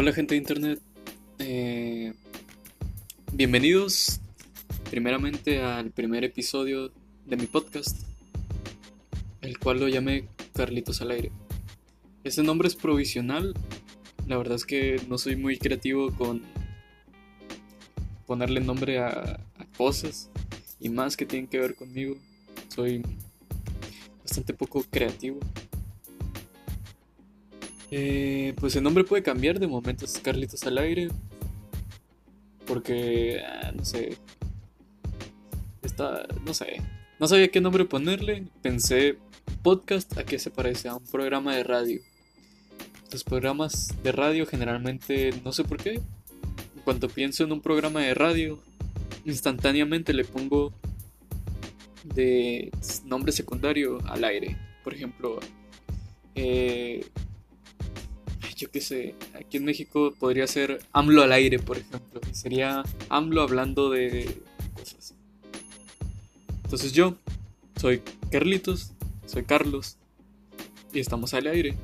Hola gente de internet, eh, bienvenidos primeramente al primer episodio de mi podcast, el cual lo llamé Carlitos al aire. Este nombre es provisional, la verdad es que no soy muy creativo con ponerle nombre a, a cosas y más que tienen que ver conmigo, soy bastante poco creativo. Eh, pues el nombre puede cambiar de momentos Carlitos al aire. Porque, ah, no sé. Está, no sé. No sabía qué nombre ponerle. Pensé podcast a qué se parece a un programa de radio. Los programas de radio generalmente, no sé por qué. Cuando pienso en un programa de radio, instantáneamente le pongo de nombre secundario al aire. Por ejemplo, eh, yo qué sé, aquí en México podría ser AMLO al aire, por ejemplo, y sería AMLO hablando de cosas. Entonces yo soy Carlitos, soy Carlos, y estamos al aire.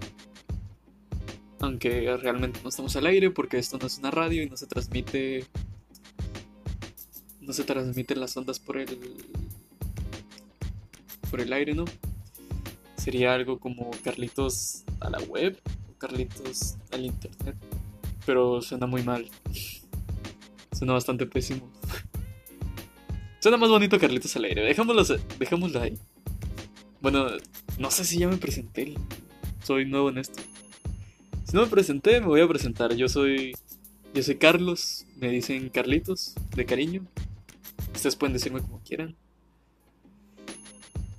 Aunque realmente no estamos al aire porque esto no es una radio y no se transmite. No se transmiten las ondas por el. por el aire, ¿no? Sería algo como Carlitos a la web Carlitos al internet. Pero suena muy mal. Suena bastante pésimo. Suena más bonito Carlitos al aire. Dejémoslo, dejémoslo ahí. Bueno, no sé si ya me presenté. Soy nuevo en esto. Si no me presenté, me voy a presentar. Yo soy. Yo soy Carlos. Me dicen Carlitos, de cariño. Ustedes pueden decirme como quieran.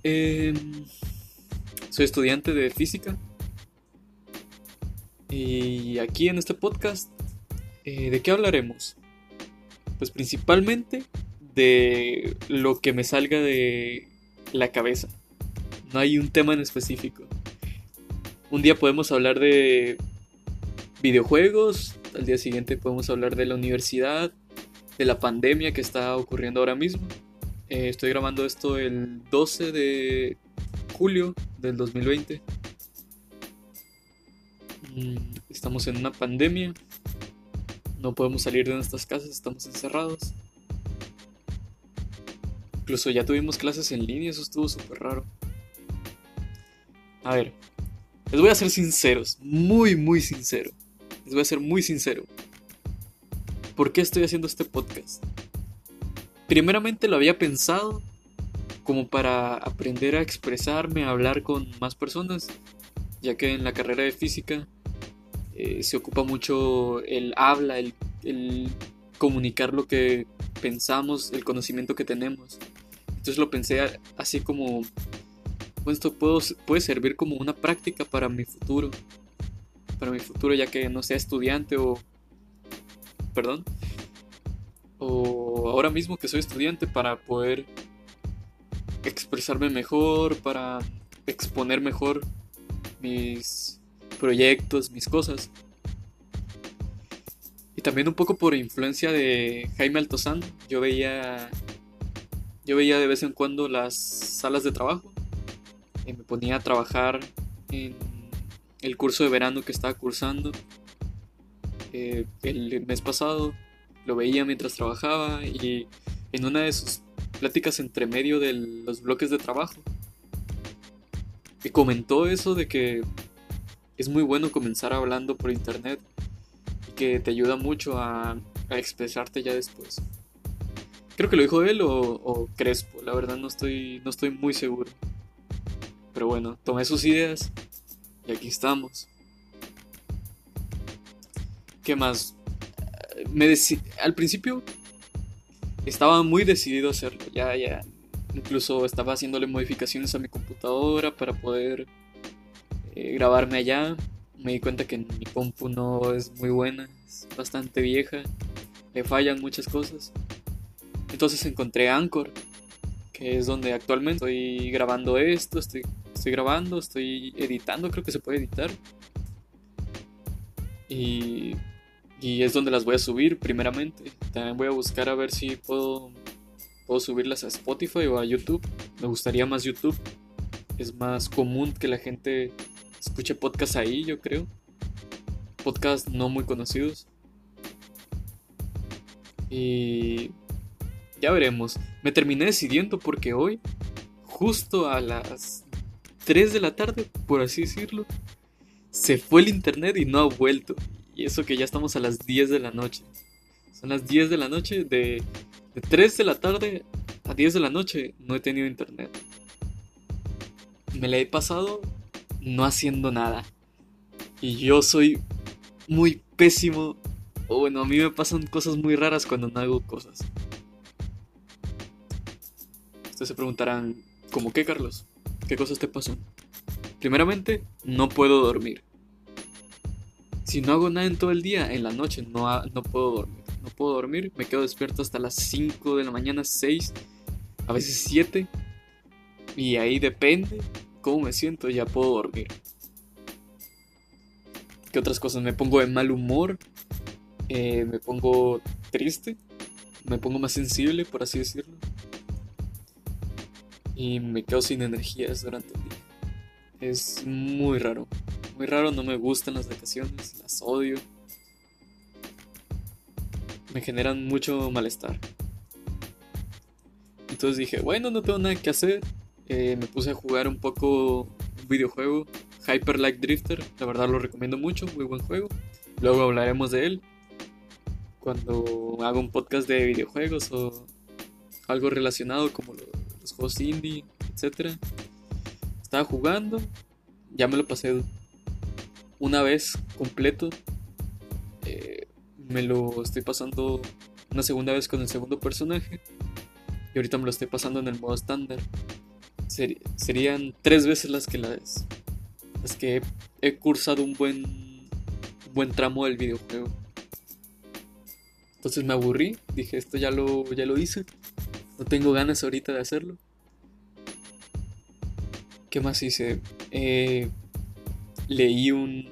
Em, soy estudiante de física y aquí en este podcast, eh, ¿de qué hablaremos? Pues principalmente de lo que me salga de la cabeza. No hay un tema en específico. Un día podemos hablar de videojuegos, al día siguiente podemos hablar de la universidad, de la pandemia que está ocurriendo ahora mismo. Eh, estoy grabando esto el 12 de julio del 2020. Estamos en una pandemia. No podemos salir de nuestras casas, estamos encerrados. Incluso ya tuvimos clases en línea, eso estuvo súper raro. A ver, les voy a ser sinceros, muy, muy sincero. Les voy a ser muy sincero. ¿Por qué estoy haciendo este podcast? Primeramente lo había pensado como para aprender a expresarme, a hablar con más personas, ya que en la carrera de física eh, se ocupa mucho el habla, el, comunicar lo que pensamos, el conocimiento que tenemos. Entonces lo pensé así como, bueno, esto puede servir como una práctica para mi futuro, para mi futuro ya que no sea estudiante o, perdón, o ahora mismo que soy estudiante para poder expresarme mejor, para exponer mejor mis proyectos, mis cosas. Y también un poco por influencia de Jaime Altozano, yo veía yo veía de vez en cuando las salas de trabajo y me ponía a trabajar en el curso de verano que estaba cursando eh, el mes pasado lo veía mientras trabajaba y en una de sus pláticas entre medio de los bloques de trabajo y comentó eso de que es muy bueno comenzar hablando por internet y que te ayuda mucho a, expresarte ya después. Creo que lo dijo él o, Crespo, la verdad no estoy, no estoy muy seguro. Pero bueno, tomé sus ideas y aquí estamos. ¿Qué más? Me al principio estaba muy decidido a hacerlo, ya, ya. Incluso estaba haciéndole modificaciones a mi computadora para poder eh, grabarme allá. Me di cuenta que mi compu no es muy buena, es bastante vieja, le fallan muchas cosas. Entonces encontré Anchor, que es donde actualmente estoy grabando esto, estoy, estoy grabando, estoy editando, creo que se puede editar. Y, y es donde las voy a subir primeramente. También voy a buscar a ver si puedo, puedo subirlas a Spotify o a YouTube. Me gustaría más YouTube. Es más común que la gente escuche podcast ahí, yo creo. podcasts no muy conocidos. Y ya veremos. Me terminé decidiendo porque hoy, justo a las 3 de la tarde, por así decirlo, se fue el internet y no ha vuelto. Y eso que ya estamos a las 10 de la noche. Son las 10 de la noche, de, de 3 de la tarde a 10 de la noche no he tenido internet. Me la he pasado no haciendo nada. Y yo soy muy pésimo. O bueno, a mí me pasan cosas muy raras cuando no hago cosas. Ustedes se preguntarán, ¿cómo qué, Carlos? ¿Qué cosas te pasan? Primeramente, no puedo dormir. Si no hago nada en todo el día, en la noche no, no puedo dormir. No puedo dormir, me quedo despierto hasta las 5 de la mañana, 6, a veces 7. Y ahí depende cómo me siento, ya puedo dormir. ¿Qué otras cosas? Me pongo de mal humor, eh, me pongo triste, me pongo más sensible, por así decirlo. Y me quedo sin energías durante el día. Es muy raro. Muy raro, no me gustan las vacaciones, las odio. Me generan mucho malestar. Entonces dije, bueno, no tengo nada que hacer. Eh, me puse a jugar un poco un videojuego, Hyper Light Drifter. La verdad lo recomiendo mucho, muy buen juego. Luego hablaremos de él cuando haga un podcast de videojuegos o algo relacionado como los juegos indie, etc. Estaba jugando, ya me lo pasé una vez completo. Eh, me lo estoy pasando una segunda vez con el segundo personaje. Y ahorita me lo estoy pasando en el modo estándar. Serían tres veces las que las, las que he, cursado un buen, un buen tramo del videojuego. Entonces me aburrí, dije, esto ya lo, ya lo hice, no tengo ganas ahorita de hacerlo. ¿Qué más hice? Eh, leí un...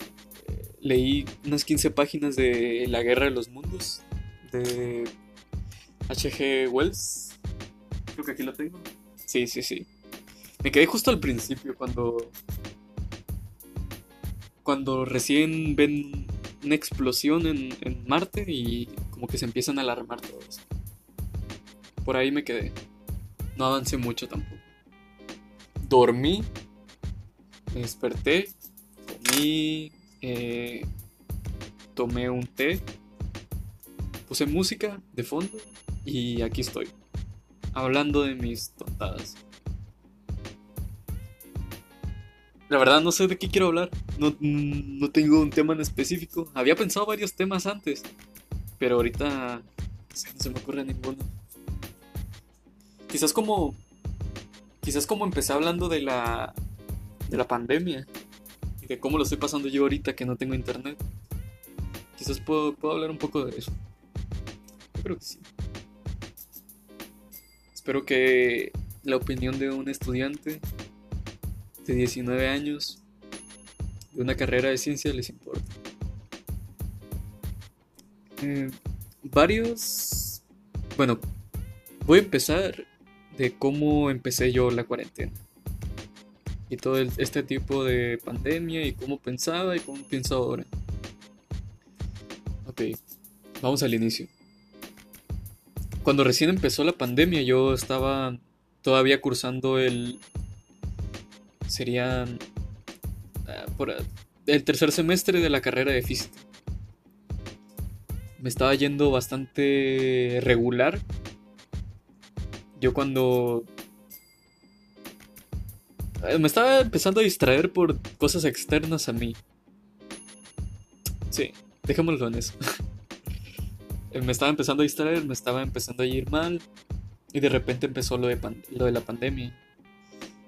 leí unas 15 páginas de La Guerra de los Mundos de H.G. Wells. Creo que aquí lo tengo. Sí, sí, sí. Me quedé justo al principio cuando... Cuando recién ven una explosión en, en Marte y como que se empiezan a alarmar todos. Por ahí me quedé. No avancé mucho tampoco. Dormí. Me desperté. Comí. Eh, tomé un té. Puse música de fondo. Y aquí estoy. Hablando de mis tontadas. La verdad no sé de qué quiero hablar. No, no tengo un tema en específico. Había pensado varios temas antes. Pero ahorita no se me ocurre ninguno. Quizás como. Quizás como empecé hablando de la. de la pandemia. Y de cómo lo estoy pasando yo ahorita que no tengo internet. Quizás puedo, puedo hablar un poco de eso. Yo creo que sí. Espero que la opinión de un estudiante de 19 años de una carrera de ciencia les importe. Eh, varios... Bueno, voy a empezar de cómo empecé yo la cuarentena. Y todo este tipo de pandemia y cómo pensaba y cómo pienso ahora. Ok, vamos al inicio. Cuando recién empezó la pandemia yo estaba todavía cursando el... Serían... Ah, por el tercer semestre de la carrera de física me estaba yendo bastante regular. Yo cuando... Eh, me estaba empezando a distraer por cosas externas a mí. Sí, dejémoslo en eso. me estaba empezando a distraer, me estaba empezando a ir mal. Y de repente empezó lo de, lo de la pandemia.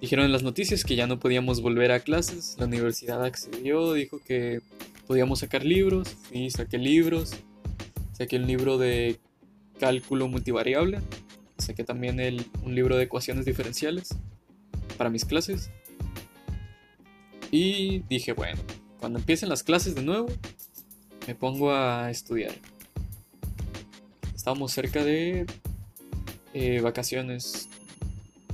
Dijeron en las noticias que ya no podíamos volver a clases. La universidad accedió, dijo que podíamos sacar libros. Y saqué libros. Saqué un libro de cálculo multivariable. Saqué también el, un libro de ecuaciones diferenciales para mis clases. Y dije, bueno, cuando empiecen las clases de nuevo, me pongo a estudiar. Estábamos cerca de eh, vacaciones.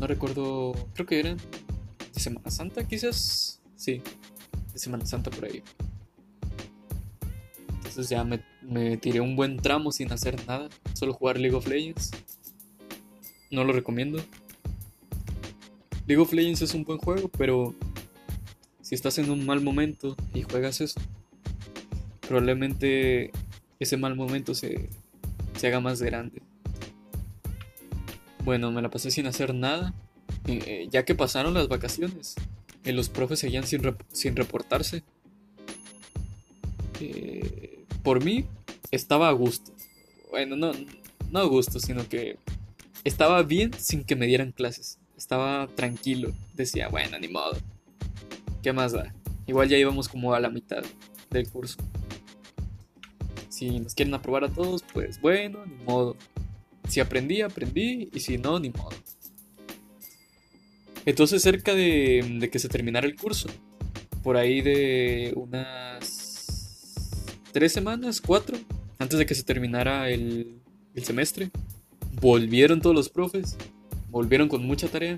No recuerdo, creo que eran de Semana Santa, quizás. Sí, de Semana Santa por ahí. Entonces ya me, me tiré un buen tramo sin hacer nada, solo jugar League of Legends. No lo recomiendo. League of Legends es un buen juego, pero si estás en un mal momento y juegas eso, probablemente ese mal momento se, se haga más grande. Bueno, me la pasé sin hacer nada, eh, ya que pasaron las vacaciones. Y los profes seguían sin, sin reportarse. Eh, por mí, estaba a gusto. Bueno, no, no a gusto, sino que estaba bien sin que me dieran clases. Estaba tranquilo. Decía, bueno, ni modo. ¿Qué más da? Igual ya íbamos como a la mitad del curso. Si nos quieren aprobar a todos, pues bueno, ni modo. Si aprendí, aprendí. Y si no, ni modo. Entonces, cerca de, que se terminara el curso, por ahí de unas tres semanas, cuatro, antes de que se terminara el, el semestre, volvieron todos los profes, volvieron con mucha tarea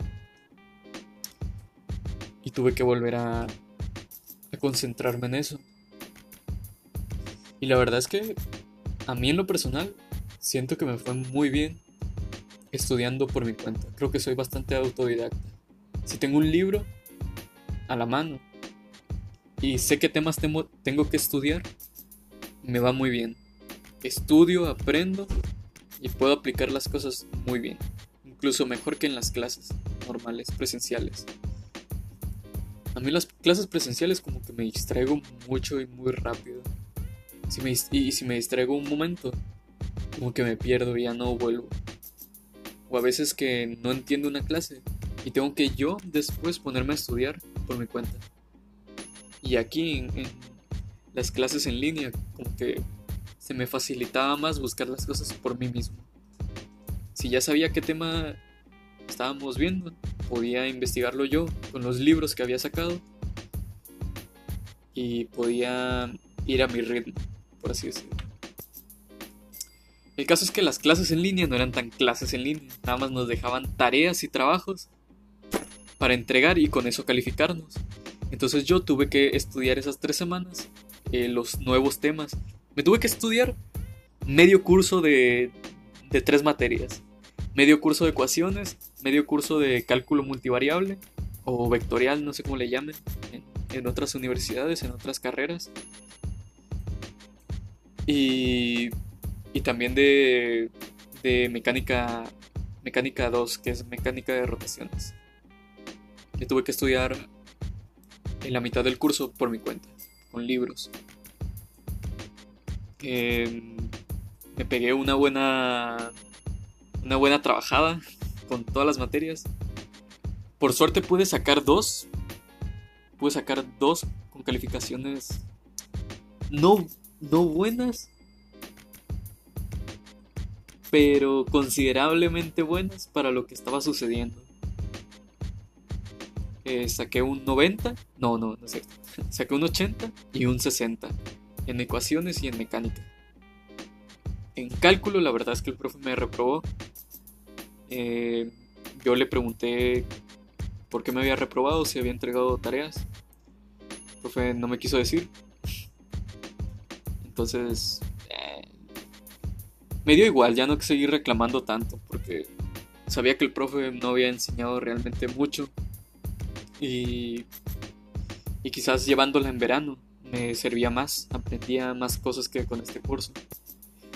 y tuve que volver a, a concentrarme en eso. Y la verdad es que a mí en lo personal siento que me fue muy bien estudiando por mi cuenta. Creo que soy bastante autodidacta. Si tengo un libro a la mano y sé qué temas tengo, que estudiar, me va muy bien. Estudio, aprendo y puedo aplicar las cosas muy bien. Incluso mejor que en las clases normales, presenciales. A mí las clases presenciales como que me distraigo mucho y muy rápido. Si me, y si me distraigo un momento, como que me pierdo y ya no vuelvo. O a veces que no entiendo una clase y tengo que yo después ponerme a estudiar por mi cuenta. Y aquí en, las clases en línea, como que se me facilitaba más buscar las cosas por mí mismo. Si ya sabía qué tema estábamos viendo, podía investigarlo yo con los libros que había sacado y podía ir a mi ritmo, por así decirlo. El caso es que las clases en línea no eran tan clases en línea, nada más nos dejaban tareas y trabajos para entregar y con eso calificarnos. Entonces yo tuve que estudiar esas tres semanas eh, los nuevos temas. Me tuve que estudiar medio curso de, de tres materias. Medio curso de ecuaciones, medio curso de cálculo multivariable o vectorial, no sé cómo le llamen, en, otras universidades, en otras carreras. Y, y también de, de mecánica, mecánica 2, que es mecánica de rotaciones tuve que estudiar en la mitad del curso por mi cuenta, con libros. Em, me pegué una buena, una buena trabajada con todas las materias. Por suerte pude sacar dos. Pude sacar dos con calificaciones no, no buenas, pero considerablemente buenas para lo que estaba sucediendo. Eh, saqué un 90, no, no, no cierto. Saqué un 80 y un 60 en ecuaciones y en mecánica. En cálculo, la verdad es que el profe me reprobó. Eh, yo le pregunté por qué me había reprobado, si había entregado tareas. El profe no me quiso decir. Entonces, me dio igual, ya no seguir reclamando tanto, porque sabía que el profe no había enseñado realmente mucho y, y quizás llevándola en verano me servía más, aprendía más cosas que con este curso.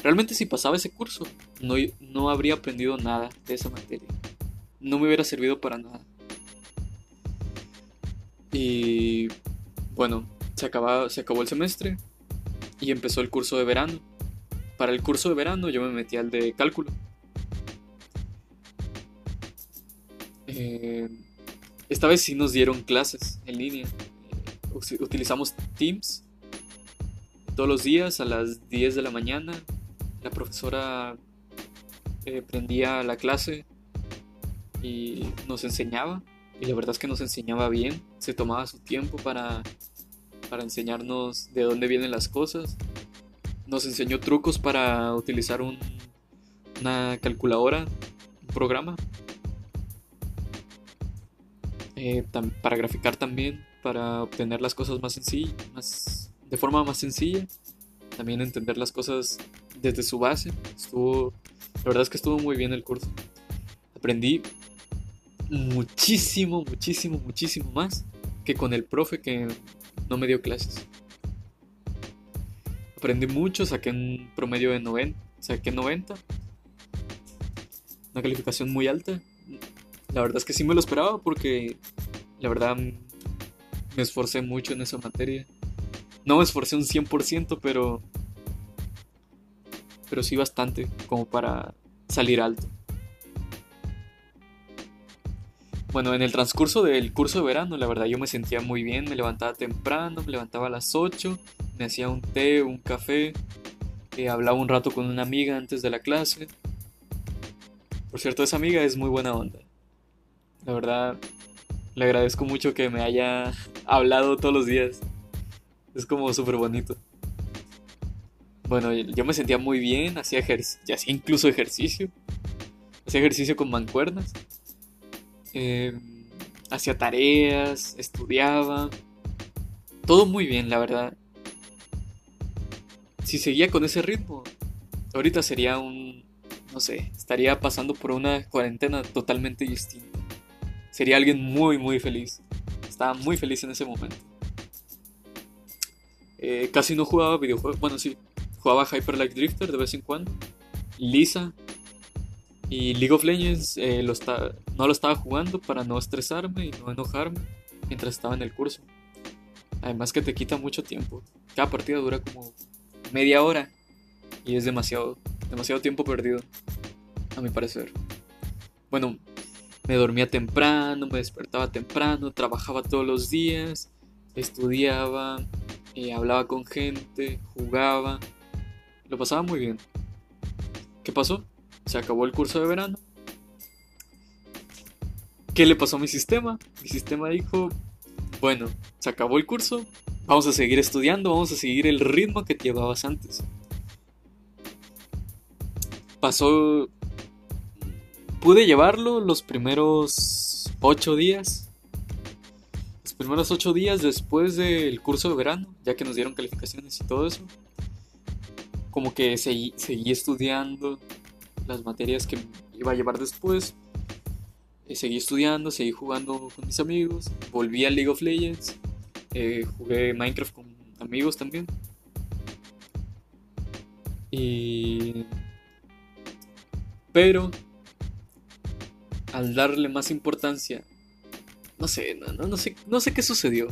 Realmente si pasaba ese curso, no, no habría aprendido nada de esa materia. No me hubiera servido para nada. Y bueno, se, se acabó el semestre y empezó el curso de verano. Para el curso de verano yo me metí al de cálculo. Eh, esta vez sí nos dieron clases en línea. Utilizamos Teams todos los días a las 10 de la mañana. La profesora eh, prendía la clase y nos enseñaba. Y la verdad es que nos enseñaba bien. Se tomaba su tiempo para, para enseñarnos de dónde vienen las cosas. Nos enseñó trucos para utilizar un, una calculadora, un programa eh, para graficar también, para obtener las cosas más sencillas, más, de forma más sencilla. también entender las cosas desde su base. Estuvo, la verdad es que estuvo muy bien el curso. Aprendí muchísimo, muchísimo, muchísimo más que con el profe que no me dio clases. Aprendí mucho, saqué un promedio de 90, saqué 90. Una calificación muy alta. La verdad es que sí me lo esperaba porque la verdad me esforcé mucho en esa materia. No me esforcé un 100%, pero pero sí bastante como para salir alto. Bueno, en el transcurso del curso de verano, la verdad yo me sentía muy bien, me levantaba temprano, me levantaba a las 8, me hacía un té, un café, eh, hablaba un rato con una amiga antes de la clase. Por cierto, esa amiga es muy buena onda. La verdad, le agradezco mucho que me haya hablado todos los días. Es como súper bonito. Bueno, yo me sentía muy bien, hacía, hacía incluso ejercicio. Hacía ejercicio con mancuernas. Em, hacía tareas, estudiaba. Todo muy bien, la verdad. Si seguía con ese ritmo, ahorita sería un, no sé, estaría pasando por una cuarentena totalmente distinta. Sería alguien muy, muy feliz. Estaba muy feliz en ese momento. Eh, casi no jugaba videojuegos. Bueno, sí, jugaba Hyper Light Drifter de vez en cuando. Lisa, y League of Legends eh, no lo estaba jugando para no estresarme y no enojarme mientras estaba en el curso. Además que te quita mucho tiempo. Cada partida dura como media hora y es demasiado, demasiado tiempo perdido, a mi parecer. Bueno, me dormía temprano, me despertaba temprano, trabajaba todos los días, estudiaba, eh, hablaba con gente, jugaba, lo pasaba muy bien. ¿Qué pasó? Se acabó el curso de verano. ¿Qué le pasó a mi sistema? Mi sistema dijo, bueno, se acabó el curso, vamos a seguir estudiando, vamos a seguir el ritmo que llevabas antes. Pasó... Pude llevarlo los primeros ocho días. Los primeros ocho días después del curso de verano, ya que nos dieron calificaciones y todo eso. Como que seguí, seguí estudiando, las materias que iba a llevar después. Eh, seguí estudiando, seguí jugando con mis amigos, volví a League of Legends, eh, jugué Minecraft con amigos también. Y... Pero, al darle más importancia, no sé, no, no, sé, no sé qué sucedió.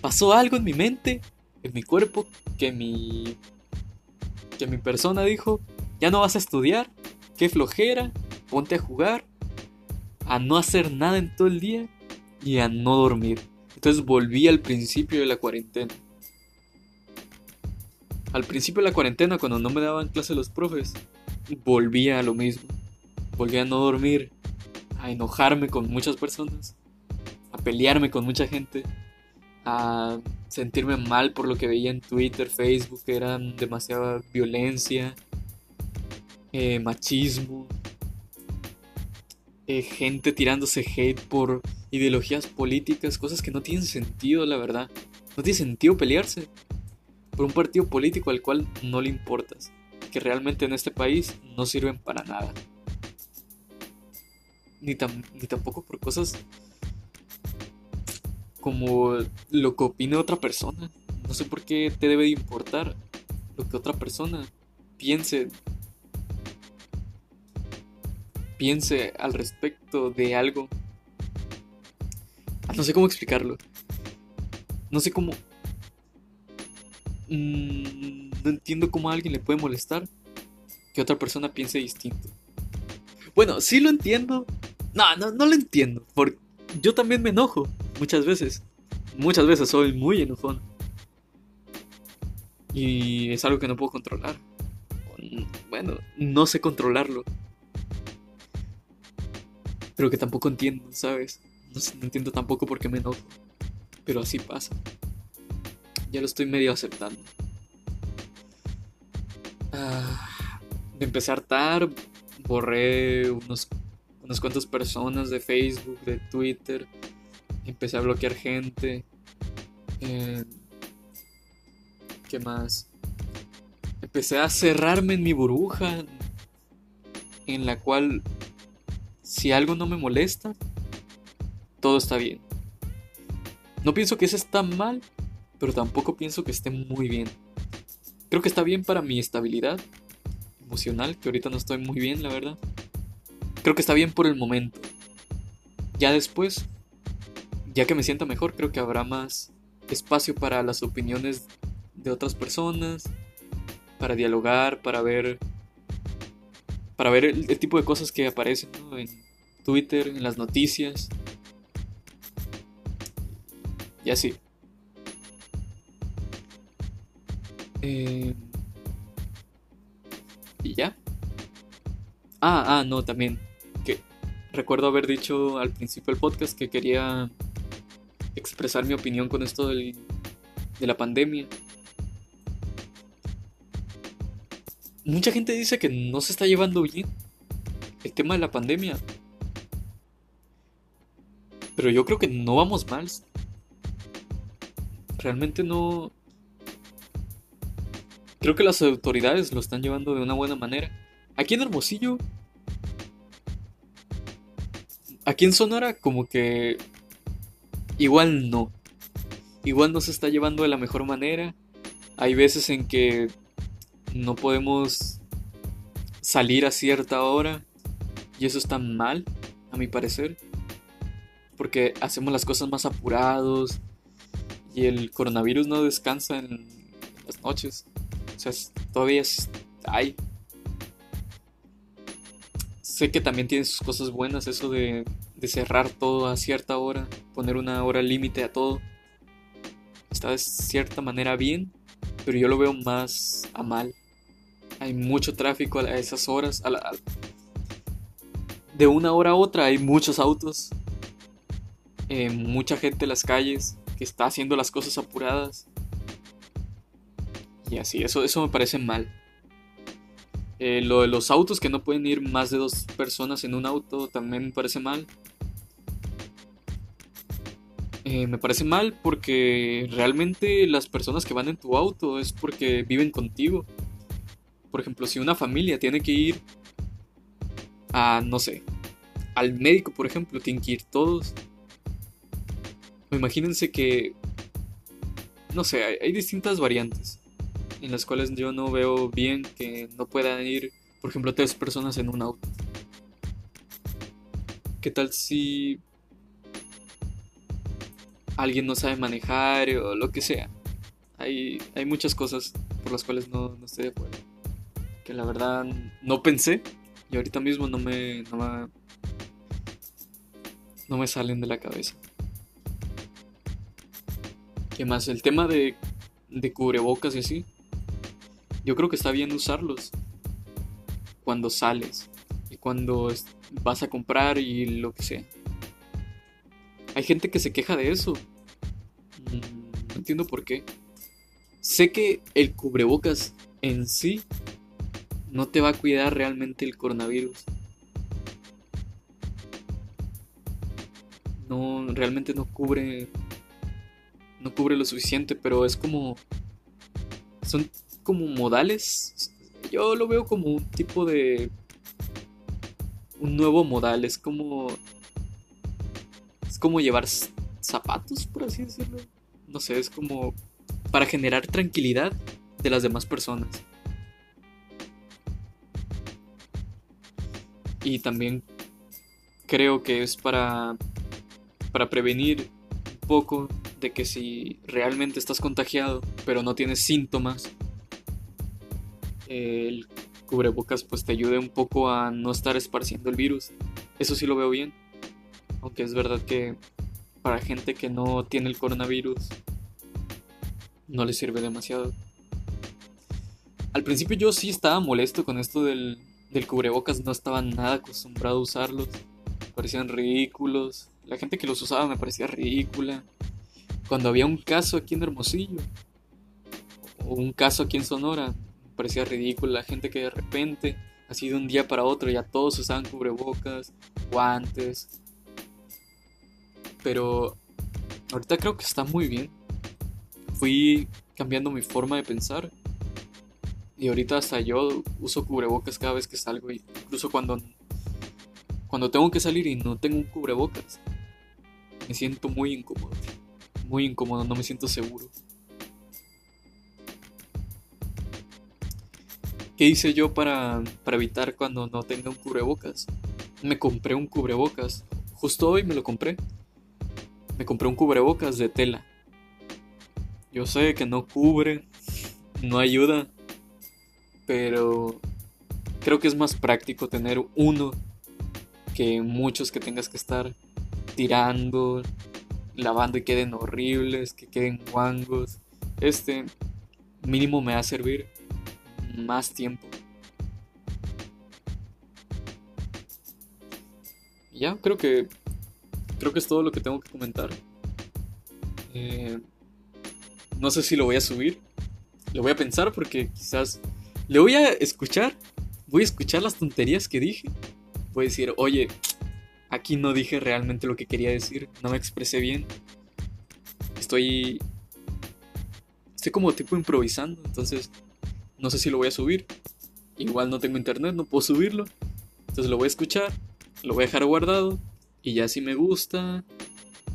Pasó algo en mi mente, en mi cuerpo, que mi, que mi persona dijo, ya no vas a estudiar, qué flojera, ponte a jugar, a no hacer nada en todo el día y a no dormir. Entonces volví al principio de la cuarentena. Al principio de la cuarentena, cuando no me daban clase los profes, volvía a lo mismo. Volvía a no dormir, a enojarme con muchas personas, a pelearme con mucha gente, a sentirme mal por lo que veía en Twitter, Facebook, que era demasiada violencia, eh, machismo, eh, gente tirándose hate por ideologías políticas, cosas que no tienen sentido, la verdad. No tiene sentido pelearse por un partido político al cual no le importas, que realmente en este país no sirven para nada. Ni, ni tampoco por cosas como lo que opine otra persona. No sé por qué te debe de importar lo que otra persona piense piense al respecto de algo. No sé cómo explicarlo. No sé cómo... Mm, no entiendo cómo a alguien le puede molestar que otra persona piense distinto. Bueno, sí lo entiendo. No, no, no lo entiendo. Porque yo también me enojo muchas veces. Muchas veces soy muy enojón. Y es algo que no puedo controlar. Bueno, no sé controlarlo pero que tampoco entiendo, ¿sabes? No, entiendo tampoco por qué me enojo, pero así pasa. Ya lo estoy medio aceptando. Ah, empecé a hartar, borré unos, unas cuantas personas de Facebook, de Twitter, empecé a bloquear gente. Eh, ¿Qué más? empecé a cerrarme en mi burbuja en la cual si algo no me molesta, todo está bien. No pienso que eso está mal, pero tampoco pienso que esté muy bien. Creo que está bien para mi estabilidad emocional, que ahorita no estoy muy bien, la verdad. Creo que está bien por el momento. Ya después, ya que me sienta mejor, creo que habrá más espacio para las opiniones de otras personas, para dialogar, para ver para ver el, tipo de cosas que aparecen en Twitter, en las noticias. Y así. Eh, y ya. Ah, ah, no, también. Que recuerdo haber dicho al principio del podcast que quería expresar mi opinión con esto del, de la pandemia. Mucha gente dice que no se está llevando bien el tema de la pandemia. Pero yo creo que no vamos mal. Realmente no... Creo que las autoridades lo están llevando de una buena manera. Aquí en Hermosillo... Aquí en Sonora como que... Igual no. Igual no se está llevando de la mejor manera. Hay veces en que no podemos salir a cierta hora y eso está mal, a mi parecer, porque hacemos las cosas más apurados y el coronavirus no descansa en las noches, o sea, todavía hay. Sé que también tiene sus cosas buenas eso de, de cerrar todo a cierta hora, poner una hora límite a todo. Está de cierta manera bien, pero yo lo veo más a mal. Hay mucho tráfico a esas horas. de una hora a otra hay muchos autos. Eh, mucha gente en las calles que está haciendo las cosas apuradas. Y así, eso, eso me parece mal. Eh, lo de los autos que no pueden ir más de dos personas en un auto también me parece mal. Eh, me parece mal porque realmente las personas que van en tu auto es porque viven contigo. Por ejemplo, si una familia tiene que ir a, no sé, al médico, por ejemplo, tienen que ir todos. Imagínense que, no sé, hay, hay distintas variantes en las cuales yo no veo bien que no puedan ir, por ejemplo, tres personas en un auto. ¿Qué tal si alguien no sabe manejar o lo que sea. Hay, hay muchas cosas por las cuales no, estoy de acuerdo. Que la verdad no pensé y ahorita mismo no me, no me, no me salen de la cabeza. ¿Qué más? El tema de, de cubrebocas y así. Yo creo que está bien usarlos cuando sales y cuando vas a comprar y lo que sea. Hay gente que se queja de eso. Mm, no entiendo por qué. Sé que el cubrebocas en sí no te va a cuidar realmente el coronavirus. No, realmente no cubre. No cubre lo suficiente, pero es como. Son como modales. Yo lo veo como un tipo de. Un nuevo modal. Es como como llevar zapatos, por así decirlo. No sé, es como para generar tranquilidad de las demás personas. Y también creo que es para, para prevenir un poco de que si realmente estás contagiado pero no tienes síntomas, el cubrebocas pues te ayude un poco a no estar esparciendo el virus. Eso sí lo veo bien. Aunque es verdad que para gente que no tiene el coronavirus no le sirve demasiado. Al principio yo sí estaba molesto con esto del, del cubrebocas, no estaba nada acostumbrado a usarlos. parecían ridículos. La gente que los usaba me parecía ridícula. Cuando había un caso aquí en Hermosillo, o un caso aquí en Sonora, me parecía ridículo. La gente que de repente, así de un día para otro, ya todos usaban cubrebocas, guantes, pero ahorita creo que está muy bien. Fui cambiando mi forma de pensar Y ahorita hasta yo uso cubrebocas cada vez que salgo. Incluso cuando, cuando tengo que salir y no tengo un cubrebocas, me siento muy incómodo. Muy incómodo, no me siento seguro. ¿Qué hice yo para, para evitar cuando no tenga un cubrebocas? Me compré un cubrebocas. Justo hoy me lo compré. Me compré un cubrebocas de tela. Yo sé que no cubre, no ayuda, pero creo que es más práctico tener uno que muchos que tengas que estar tirando, lavando y queden horribles, que queden guangos. Este mínimo me va a servir más tiempo. ya, creo que creo que es todo lo que tengo que comentar. Eh, no sé si lo voy a subir. Lo voy a pensar porque quizás le voy a escuchar. Voy a escuchar las tonterías que dije. Voy a decir, oye, aquí no dije realmente lo que quería decir. No me expresé bien. Estoy... Estoy como tipo improvisando. Entonces, no sé si lo voy a subir. Igual no tengo internet, no puedo subirlo. Entonces lo voy a escuchar. Lo voy a dejar guardado. Y ya si me gusta,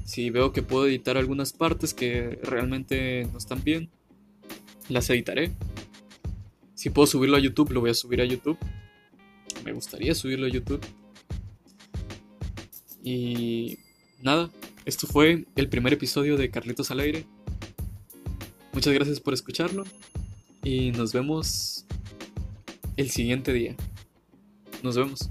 si veo que puedo editar algunas partes que realmente no están bien, las editaré. Si puedo subirlo a YouTube, lo voy a subir a YouTube. Me gustaría subirlo a YouTube. Y nada, esto fue el primer episodio de Carlitos al aire. Muchas gracias por escucharlo y nos vemos el siguiente día. Nos vemos.